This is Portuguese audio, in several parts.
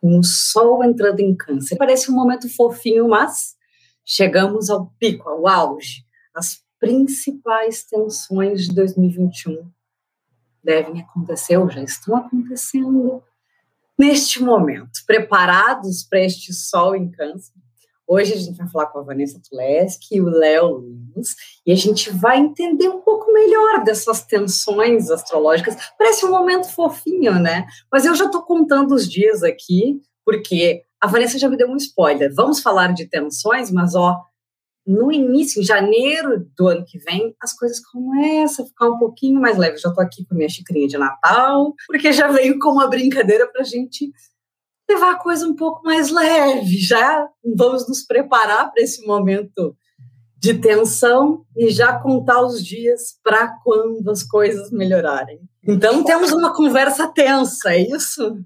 com o sol entrando em câncer. Parece um momento fofinho, mas chegamos ao pico, ao auge. As principais tensões de 2021 devem acontecer ou já estão acontecendo neste momento. Preparados para este sol em câncer? Hoje a gente vai falar com a Vanessa Tuleski e o Léo Lins e a gente vai entender um pouco melhor dessas tensões astrológicas. Parece um momento fofinho, né? Mas eu já estou contando os dias aqui, porque a Vanessa já me deu um spoiler. Vamos falar de tensões, mas ó, no início, em janeiro do ano que vem, as coisas começam a ficar um pouquinho mais leves. Já estou aqui com minha xicrinha de Natal, porque já veio com uma brincadeira para a gente levar a coisa um pouco mais leve. Já vamos nos preparar para esse momento de tensão e já contar os dias para quando as coisas melhorarem. Então temos uma conversa tensa, é isso?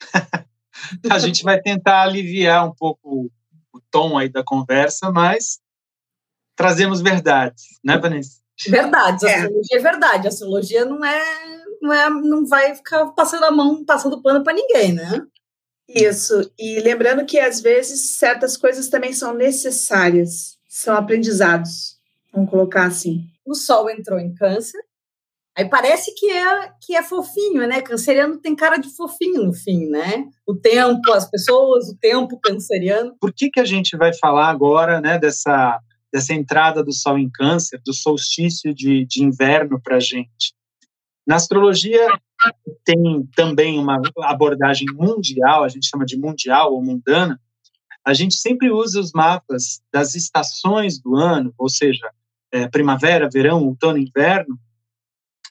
a gente vai tentar aliviar um pouco o tom aí da conversa, mas trazemos verdades, né, Vanessa? Verdades, a é. astrologia é verdade. A astrologia não é, não é, não vai ficar passando a mão, passando pano para ninguém, né? Isso. E lembrando que às vezes certas coisas também são necessárias, são aprendizados. Vamos colocar assim. O Sol entrou em Câncer. Aí parece que é que é fofinho, né? Canceriano tem cara de fofinho no fim, né? O tempo, as pessoas, o tempo canceriano. Por que que a gente vai falar agora, né, dessa dessa entrada do Sol em Câncer, do solstício de, de inverno para a gente. Na astrologia tem também uma abordagem mundial, a gente chama de mundial ou mundana. A gente sempre usa os mapas das estações do ano, ou seja, é, primavera, verão, outono, inverno,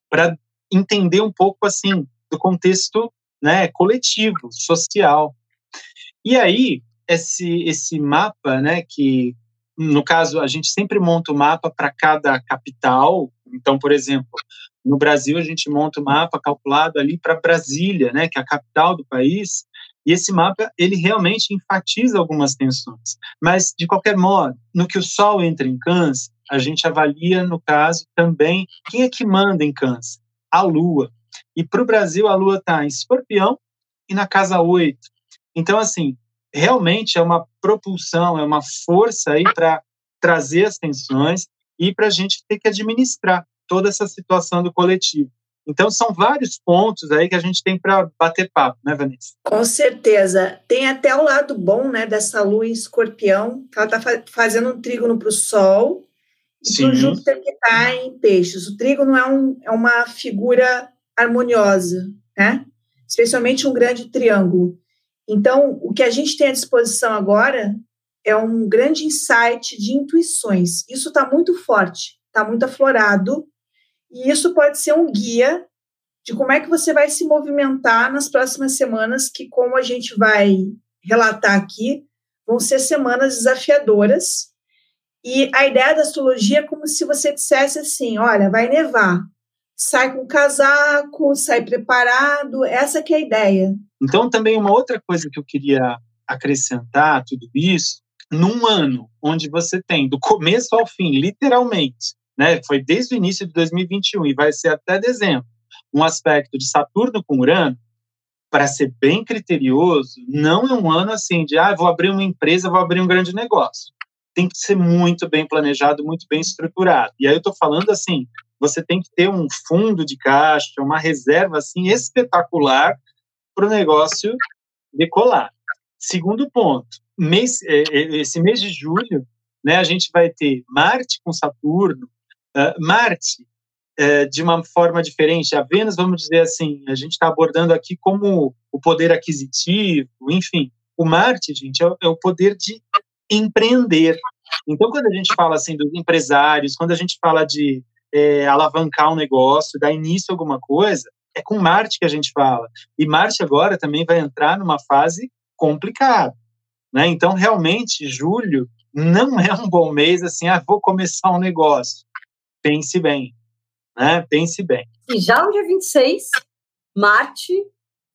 para entender um pouco assim do contexto né, coletivo, social. E aí esse esse mapa, né, que no caso, a gente sempre monta o um mapa para cada capital. Então, por exemplo, no Brasil, a gente monta o um mapa calculado ali para Brasília, né, que é a capital do país, e esse mapa, ele realmente enfatiza algumas tensões. Mas, de qualquer modo, no que o Sol entra em câncer, a gente avalia, no caso, também quem é que manda em câncer? A Lua. E para o Brasil, a Lua está em escorpião e na casa 8. Então, assim, realmente é uma propulsão, é uma força aí para trazer as tensões e para a gente ter que administrar toda essa situação do coletivo. Então, são vários pontos aí que a gente tem para bater papo, né, Vanessa? Com certeza. Tem até o lado bom, né, dessa lua em escorpião, que ela está fa fazendo um trígono para o Sol e para o Júpiter que está em peixes. O trígono é, um, é uma figura harmoniosa, né? Especialmente um grande triângulo. Então, o que a gente tem à disposição agora é um grande insight de intuições. Isso está muito forte, está muito aflorado, e isso pode ser um guia de como é que você vai se movimentar nas próximas semanas, que, como a gente vai relatar aqui, vão ser semanas desafiadoras. E a ideia da astrologia é como se você dissesse assim: olha, vai nevar, sai com casaco, sai preparado, essa que é a ideia. Então, também uma outra coisa que eu queria acrescentar tudo isso, num ano onde você tem do começo ao fim, literalmente, né, foi desde o início de 2021 e vai ser até dezembro, um aspecto de Saturno com Urano, para ser bem criterioso, não é um ano assim de, ah, vou abrir uma empresa, vou abrir um grande negócio. Tem que ser muito bem planejado, muito bem estruturado. E aí eu estou falando assim, você tem que ter um fundo de caixa, uma reserva assim espetacular para o negócio decolar. Segundo ponto, mês, é, é, esse mês de julho, né, a gente vai ter Marte com Saturno, uh, Marte uh, de uma forma diferente, a Vênus, vamos dizer assim, a gente está abordando aqui como o poder aquisitivo, enfim, o Marte, gente, é, é o poder de empreender. Então, quando a gente fala assim dos empresários, quando a gente fala de é, alavancar um negócio, dar início a alguma coisa, é com Marte que a gente fala. E Marte agora também vai entrar numa fase complicada. Né? Então, realmente, julho não é um bom mês assim, ah, vou começar um negócio. Pense bem. Né? Pense bem. E já no dia 26, Marte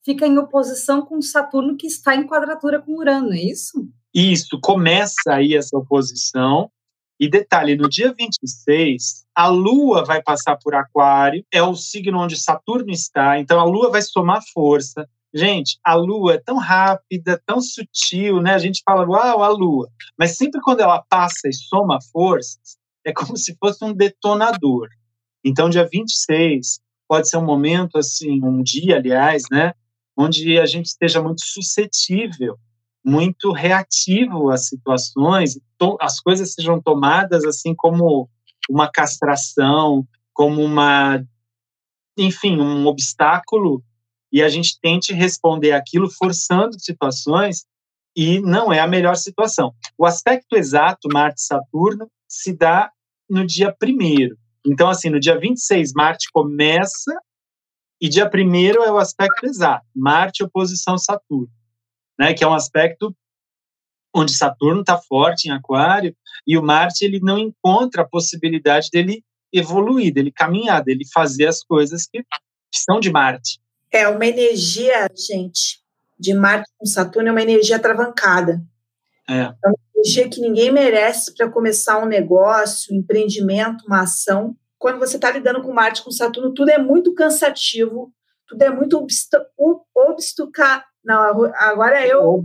fica em oposição com Saturno, que está em quadratura com Urano, é isso? Isso, começa aí essa oposição. E detalhe, no dia 26, a Lua vai passar por Aquário, é o signo onde Saturno está, então a Lua vai somar força. Gente, a Lua é tão rápida, tão sutil, né? A gente fala, uau, a Lua. Mas sempre quando ela passa e soma forças, é como se fosse um detonador. Então, dia 26 pode ser um momento, assim, um dia, aliás, né? Onde a gente esteja muito suscetível, muito reativo às situações, as coisas sejam tomadas, assim, como uma castração, como uma, enfim, um obstáculo e a gente tente responder aquilo forçando situações e não é a melhor situação. O aspecto exato Marte-Saturno se dá no dia primeiro. Então, assim, no dia 26, Marte começa e dia primeiro é o aspecto exato, Marte oposição Saturno, né, que é um aspecto onde Saturno está forte em Aquário e o Marte ele não encontra a possibilidade dele evoluir, dele caminhar, dele fazer as coisas que, que são de Marte. É uma energia, gente, de Marte com Saturno é uma energia travancada. É. uma energia que ninguém merece para começar um negócio, um empreendimento, uma ação. Quando você está lidando com Marte com Saturno, tudo é muito cansativo, tudo é muito obstaculizado. Não, agora eu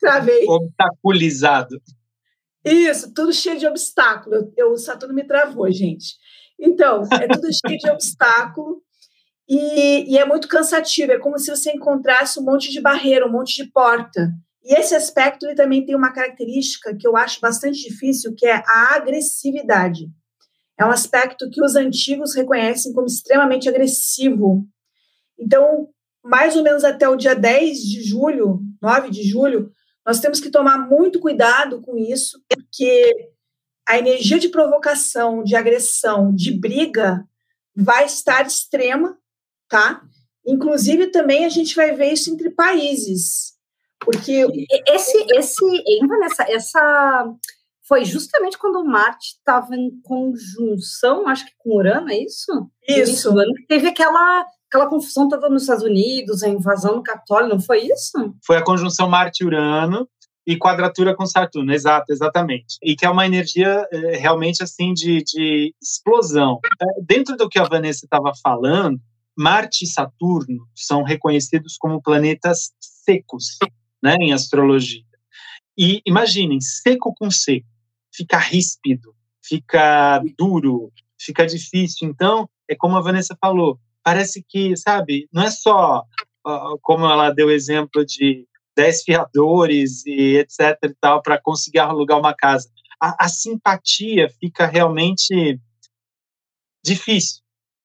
travei. Obstaculizado. Isso, tudo cheio de obstáculo. Eu, o Saturno me travou, gente. Então, é tudo cheio de obstáculo. E, e, é muito cansativo, é como se você encontrasse um monte de barreira, um monte de porta. E esse aspecto ele também tem uma característica que eu acho bastante difícil, que é a agressividade. É um aspecto que os antigos reconhecem como extremamente agressivo. Então, mais ou menos até o dia 10 de julho, 9 de julho, nós temos que tomar muito cuidado com isso, porque a energia de provocação, de agressão, de briga vai estar extrema tá? Inclusive, também a gente vai ver isso entre países. Porque. Esse, esse, Vanessa, essa. Foi justamente quando o Marte estava em conjunção, acho que com Urano, é isso? Isso. teve aquela, aquela confusão toda nos Estados Unidos, a invasão no Capitólio, não foi isso? Foi a conjunção Marte-Urano e quadratura com Saturno, exato, exatamente. E que é uma energia é, realmente assim de, de explosão. É, dentro do que a Vanessa estava falando, Marte e Saturno são reconhecidos como planetas secos, né, em astrologia. E imaginem, seco com seco, fica ríspido, fica duro, fica difícil. Então, é como a Vanessa falou, parece que, sabe, não é só uh, como ela deu exemplo de 10 fiadores e etc e tal para conseguir alugar uma casa. A, a simpatia fica realmente difícil,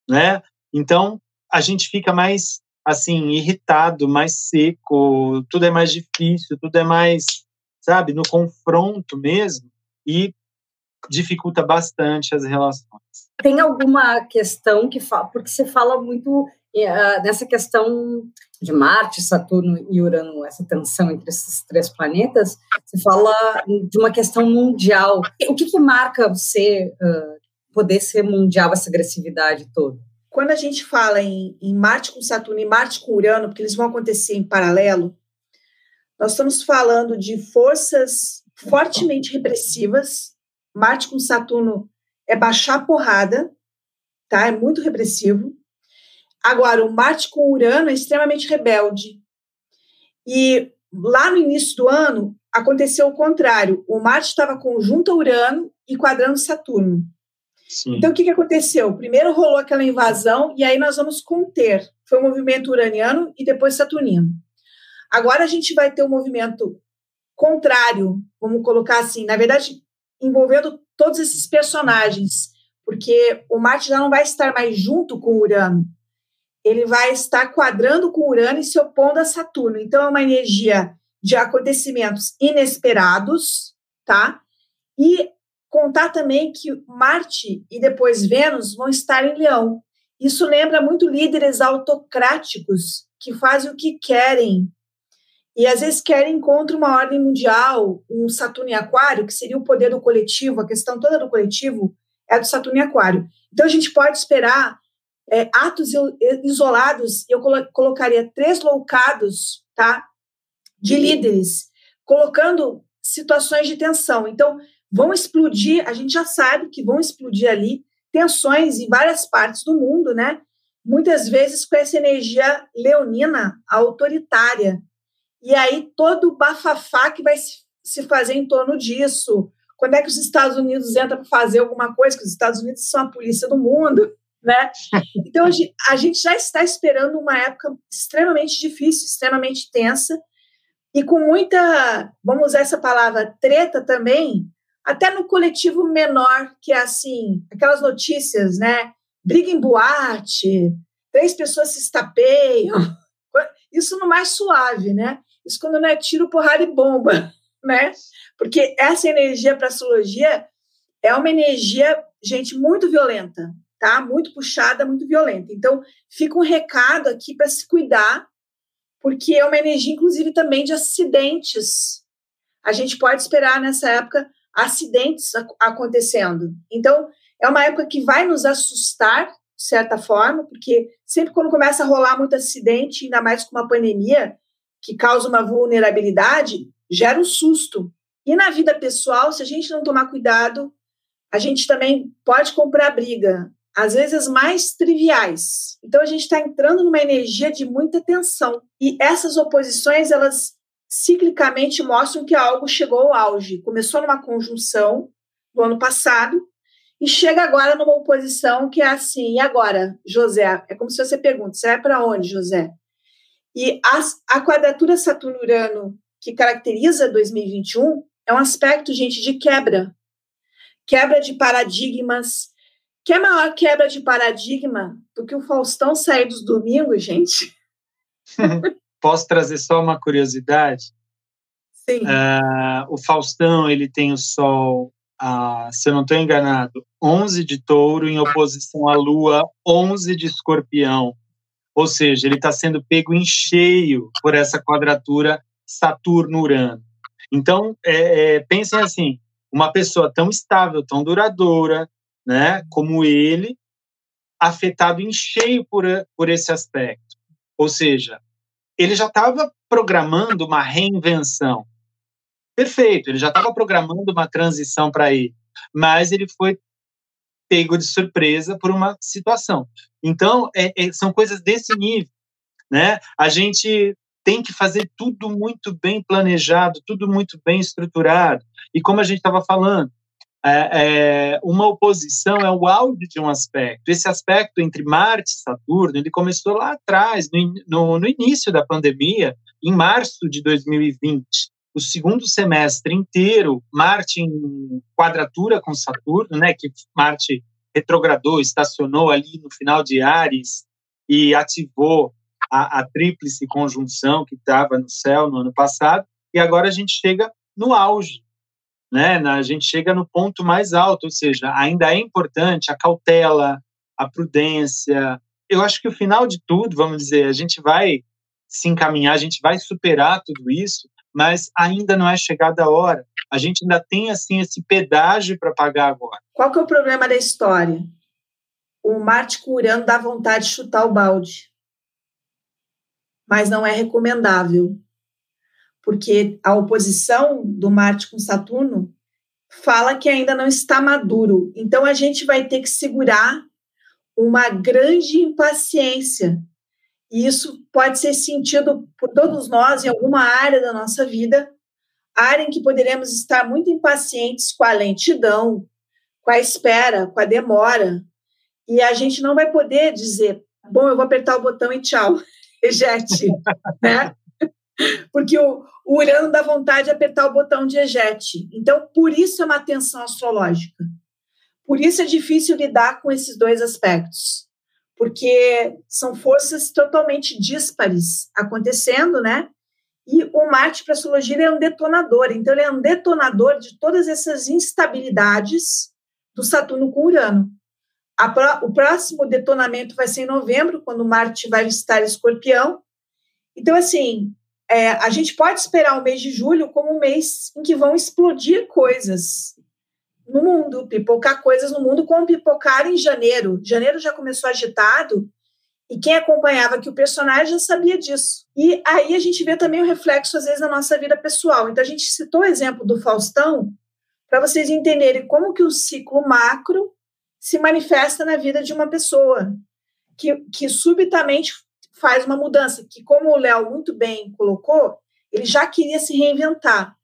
né? Então, a gente fica mais assim irritado, mais seco, tudo é mais difícil, tudo é mais, sabe, no confronto mesmo e dificulta bastante as relações. Tem alguma questão que fala, porque você fala muito uh, nessa questão de Marte, Saturno e Urano, essa tensão entre esses três planetas, você fala de uma questão mundial. O que, que marca você uh, poder ser mundial, essa agressividade toda? Quando a gente fala em, em Marte com Saturno e Marte com Urano, porque eles vão acontecer em paralelo, nós estamos falando de forças fortemente repressivas. Marte com Saturno é baixar a porrada, tá? É muito repressivo. Agora, o Marte com Urano é extremamente rebelde. E lá no início do ano aconteceu o contrário. O Marte estava conjunto a Urano e quadrando Saturno. Sim. Então, o que, que aconteceu? Primeiro rolou aquela invasão e aí nós vamos conter. Foi o movimento uraniano e depois saturnino. Agora a gente vai ter um movimento contrário, vamos colocar assim, na verdade, envolvendo todos esses personagens, porque o Marte já não vai estar mais junto com Urano. Ele vai estar quadrando com Urano e se opondo a Saturno. Então, é uma energia de acontecimentos inesperados, tá? E Contar também que Marte e depois Vênus vão estar em Leão. Isso lembra muito líderes autocráticos que fazem o que querem e às vezes querem contra uma ordem mundial, um Saturno em Aquário, que seria o poder do coletivo, a questão toda do coletivo é do Saturno em Aquário. Então a gente pode esperar é, atos isolados, eu colocaria três loucados, tá? De líderes, colocando situações de tensão. Então, vão explodir, a gente já sabe que vão explodir ali tensões em várias partes do mundo, né? muitas vezes com essa energia leonina, autoritária. E aí todo o bafafá que vai se fazer em torno disso. Quando é que os Estados Unidos entram para fazer alguma coisa? Que os Estados Unidos são a polícia do mundo, né? Então a gente já está esperando uma época extremamente difícil, extremamente tensa e com muita, vamos usar essa palavra, treta também, até no coletivo menor, que é assim, aquelas notícias, né? Briga em boate, três pessoas se estapeiam. Isso no mais suave, né? Isso quando não é tiro, porrada e bomba, né? Porque essa energia para astrologia é uma energia, gente, muito violenta, tá? Muito puxada, muito violenta. Então, fica um recado aqui para se cuidar, porque é uma energia, inclusive, também de acidentes. A gente pode esperar nessa época acidentes acontecendo. Então, é uma época que vai nos assustar, de certa forma, porque sempre quando começa a rolar muito acidente, ainda mais com uma pandemia, que causa uma vulnerabilidade, gera um susto. E na vida pessoal, se a gente não tomar cuidado, a gente também pode comprar briga, às vezes mais triviais. Então a gente está entrando numa energia de muita tensão. E essas oposições, elas ciclicamente mostram que algo chegou ao auge. Começou numa conjunção no ano passado e chega agora numa oposição que é assim, e agora, José? É como se você pergunta, você vai para onde, José? E a, a quadratura Saturno-Urano que caracteriza 2021 é um aspecto, gente, de quebra. Quebra de paradigmas. Que é maior quebra de paradigma do que o Faustão sair dos domingos, gente? Posso trazer só uma curiosidade? Sim. Uh, o Faustão, ele tem o Sol, uh, se eu não estou enganado, 11 de touro em oposição à Lua, 11 de escorpião. Ou seja, ele está sendo pego em cheio por essa quadratura Saturno-Urano. Então, é, é, pensem assim, uma pessoa tão estável, tão duradoura, né, como ele, afetado em cheio por, por esse aspecto. Ou seja, ele já estava programando uma reinvenção. Perfeito, ele já estava programando uma transição para ele, mas ele foi pego de surpresa por uma situação. Então, é, é, são coisas desse nível, né? A gente tem que fazer tudo muito bem planejado, tudo muito bem estruturado. E como a gente estava falando, é, é, uma oposição é o auge de um aspecto. Esse aspecto entre Marte e Saturno, ele começou lá atrás, no, no, no início da pandemia, em março de 2020. O segundo semestre inteiro, Marte em quadratura com Saturno, né, que Marte retrogradou, estacionou ali no final de Ares e ativou a, a tríplice conjunção que estava no céu no ano passado, e agora a gente chega no auge né? A gente chega no ponto mais alto, ou seja, ainda é importante a cautela, a prudência. Eu acho que o final de tudo, vamos dizer, a gente vai se encaminhar, a gente vai superar tudo isso, mas ainda não é chegada a hora. A gente ainda tem assim esse pedágio para pagar agora. Qual que é o problema da história? O Marte curando dá vontade de chutar o balde, mas não é recomendável porque a oposição do Marte com Saturno fala que ainda não está maduro. Então a gente vai ter que segurar uma grande impaciência. E isso pode ser sentido por todos nós em alguma área da nossa vida, área em que poderemos estar muito impacientes com a lentidão, com a espera, com a demora. E a gente não vai poder dizer, bom, eu vou apertar o botão e tchau, ejete, né? Porque o, o Urano dá vontade de apertar o botão de ejete. Então, por isso é uma tensão astrológica. Por isso é difícil lidar com esses dois aspectos. Porque são forças totalmente díspares acontecendo, né? E o Marte para a astrologia é um detonador. Então, ele é um detonador de todas essas instabilidades do Saturno com Urano. Pro, o próximo detonamento vai ser em novembro, quando Marte vai visitar Escorpião. Então, assim, é, a gente pode esperar o mês de julho como um mês em que vão explodir coisas no mundo, pipocar coisas no mundo, como pipocar em janeiro. Janeiro já começou agitado e quem acompanhava que o personagem já sabia disso. E aí a gente vê também o reflexo, às vezes, na nossa vida pessoal. Então, a gente citou o exemplo do Faustão para vocês entenderem como que o ciclo macro se manifesta na vida de uma pessoa. que, que subitamente faz uma mudança, que como o Léo muito bem colocou, ele já queria se reinventar.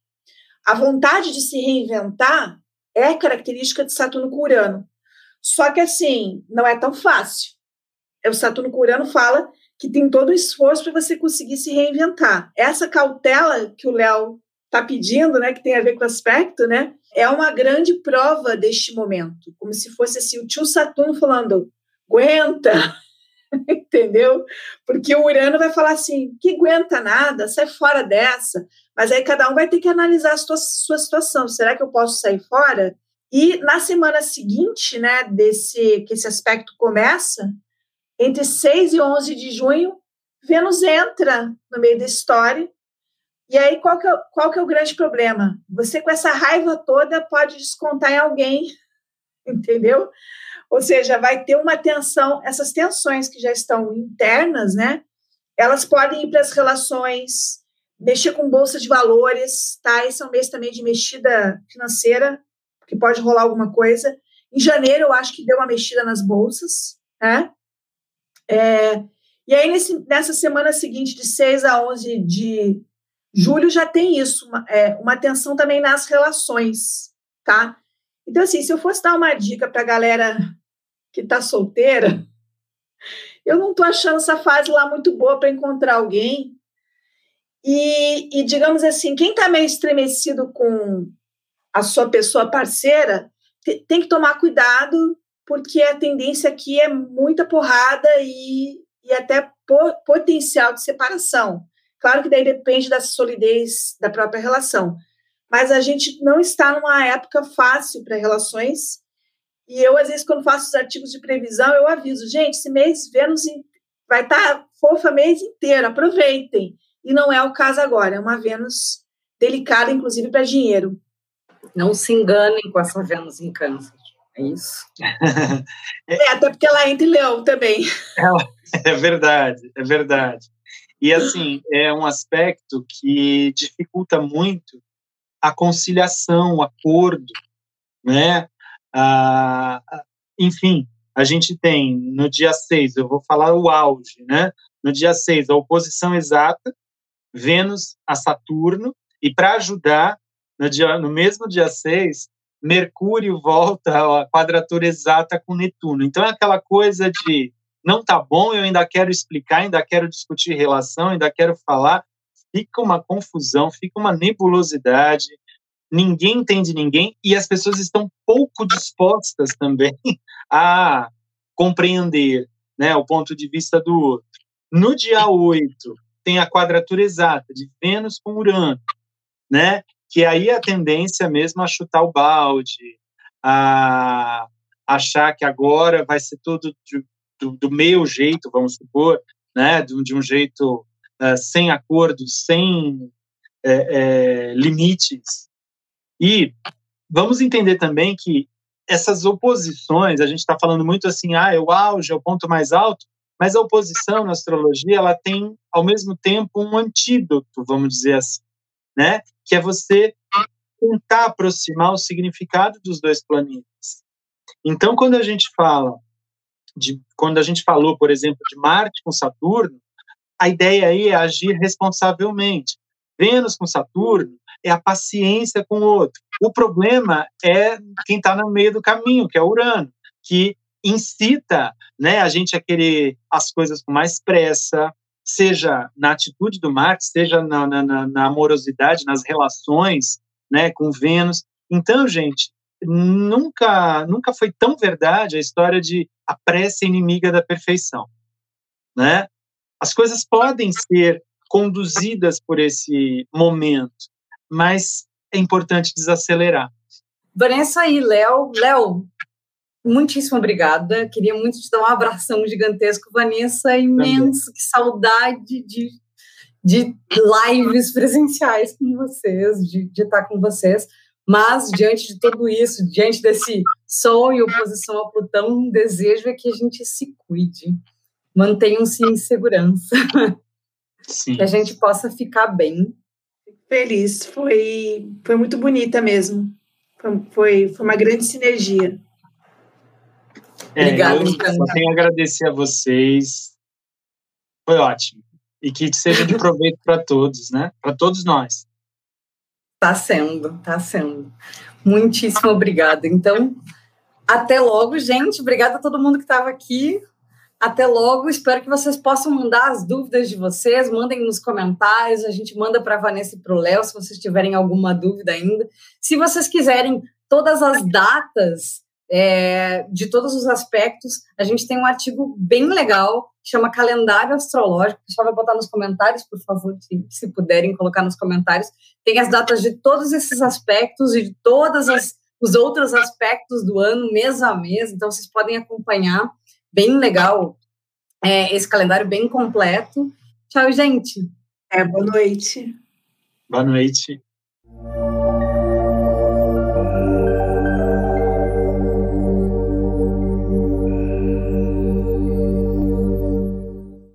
A vontade de se reinventar é característica de Saturno com Urano. Só que assim, não é tão fácil. O Saturno com Urano fala que tem todo o esforço para você conseguir se reinventar. Essa cautela que o Léo está pedindo, né, que tem a ver com o aspecto, né, é uma grande prova deste momento, como se fosse assim o tio Saturno falando, aguenta, entendeu? Porque o Urano vai falar assim, que aguenta nada, sai fora dessa. Mas aí cada um vai ter que analisar a sua, sua situação. Será que eu posso sair fora? E na semana seguinte, né, desse que esse aspecto começa, entre 6 e 11 de junho, Vênus entra no meio da história e aí, qual que, é, qual que é o grande problema? Você, com essa raiva toda, pode descontar em alguém, entendeu? Ou seja, vai ter uma tensão, essas tensões que já estão internas, né? Elas podem ir para as relações, mexer com bolsa de valores, tá? Esse é um mês também de mexida financeira, que pode rolar alguma coisa. Em janeiro, eu acho que deu uma mexida nas bolsas, né? É, e aí, nesse, nessa semana seguinte, de 6 a 11 de Júlio já tem isso, uma, é, uma atenção também nas relações, tá? Então, assim, se eu fosse dar uma dica para a galera que está solteira, eu não estou achando essa fase lá muito boa para encontrar alguém. E, e, digamos assim, quem está meio estremecido com a sua pessoa parceira, tem que tomar cuidado, porque a tendência aqui é muita porrada e, e até potencial de separação. Claro que daí depende da solidez da própria relação. Mas a gente não está numa época fácil para relações. E eu, às vezes, quando faço os artigos de previsão, eu aviso, gente, esse mês Vênus vai estar tá fofa mês inteiro, aproveitem. E não é o caso agora, é uma Vênus delicada, inclusive, para dinheiro. Não se enganem com essa Vênus em câncer. É isso? é, até porque ela entra em leão também. É, é verdade, é verdade. E, assim, é um aspecto que dificulta muito a conciliação, o acordo, né? Ah, enfim, a gente tem no dia 6, eu vou falar o auge, né? No dia 6, a oposição exata, Vênus a Saturno, e para ajudar, no, dia, no mesmo dia 6, Mercúrio volta à quadratura exata com Netuno. Então é aquela coisa de não tá bom, eu ainda quero explicar, ainda quero discutir relação, ainda quero falar. Fica uma confusão, fica uma nebulosidade, ninguém entende ninguém e as pessoas estão pouco dispostas também a compreender né, o ponto de vista do outro. No dia 8, tem a quadratura exata de Vênus com Urano, né? Que aí a tendência mesmo a chutar o balde, a achar que agora vai ser tudo de, do, do meu jeito, vamos supor, né, de, de um jeito uh, sem acordos, sem é, é, limites. E vamos entender também que essas oposições, a gente está falando muito assim, ah, é o auge, é o ponto mais alto, mas a oposição na astrologia, ela tem, ao mesmo tempo, um antídoto, vamos dizer assim, né? Que é você tentar aproximar o significado dos dois planetas. Então, quando a gente fala de quando a gente falou, por exemplo, de Marte com Saturno, a ideia aí é agir responsavelmente. Vênus com Saturno é a paciência com o outro. O problema é quem está no meio do caminho, que é Urano, que incita né, a gente a querer as coisas com mais pressa, seja na atitude do Marte, seja na, na, na amorosidade, nas relações né, com Vênus. Então, gente, nunca nunca foi tão verdade a história de a pressa inimiga da perfeição, né? As coisas podem ser conduzidas por esse momento, mas é importante desacelerar. Vanessa e Léo, Léo, muitíssimo obrigada. Queria muito te dar um abração gigantesco, Vanessa, imenso, Também. que saudade de, de lives presenciais com vocês, de, de estar com vocês. Mas, diante de tudo isso, diante desse Sol em oposição a Plutão, um desejo é que a gente se cuide, mantenham-se em segurança, Sim. que a gente possa ficar bem. Feliz, foi, foi muito bonita mesmo. Foi, foi, foi uma grande sinergia. É, Obrigada, eu então. só tenho a agradecer a vocês. Foi ótimo. E que seja de proveito para todos, né? Para todos nós. Tá sendo, tá sendo. Muitíssimo obrigada. Então, até logo, gente. Obrigada a todo mundo que estava aqui. Até logo. Espero que vocês possam mandar as dúvidas de vocês. Mandem nos comentários. A gente manda para Vanessa e para o Léo se vocês tiverem alguma dúvida ainda. Se vocês quiserem todas as datas é, de todos os aspectos. A gente tem um artigo bem legal, que chama Calendário Astrológico. O pessoal vai botar nos comentários, por favor, se, se puderem colocar nos comentários. Tem as datas de todos esses aspectos e de todos os outros aspectos do ano, mês a mês. Então, vocês podem acompanhar. Bem legal é, esse calendário, bem completo. Tchau, gente. É, boa noite. Boa noite.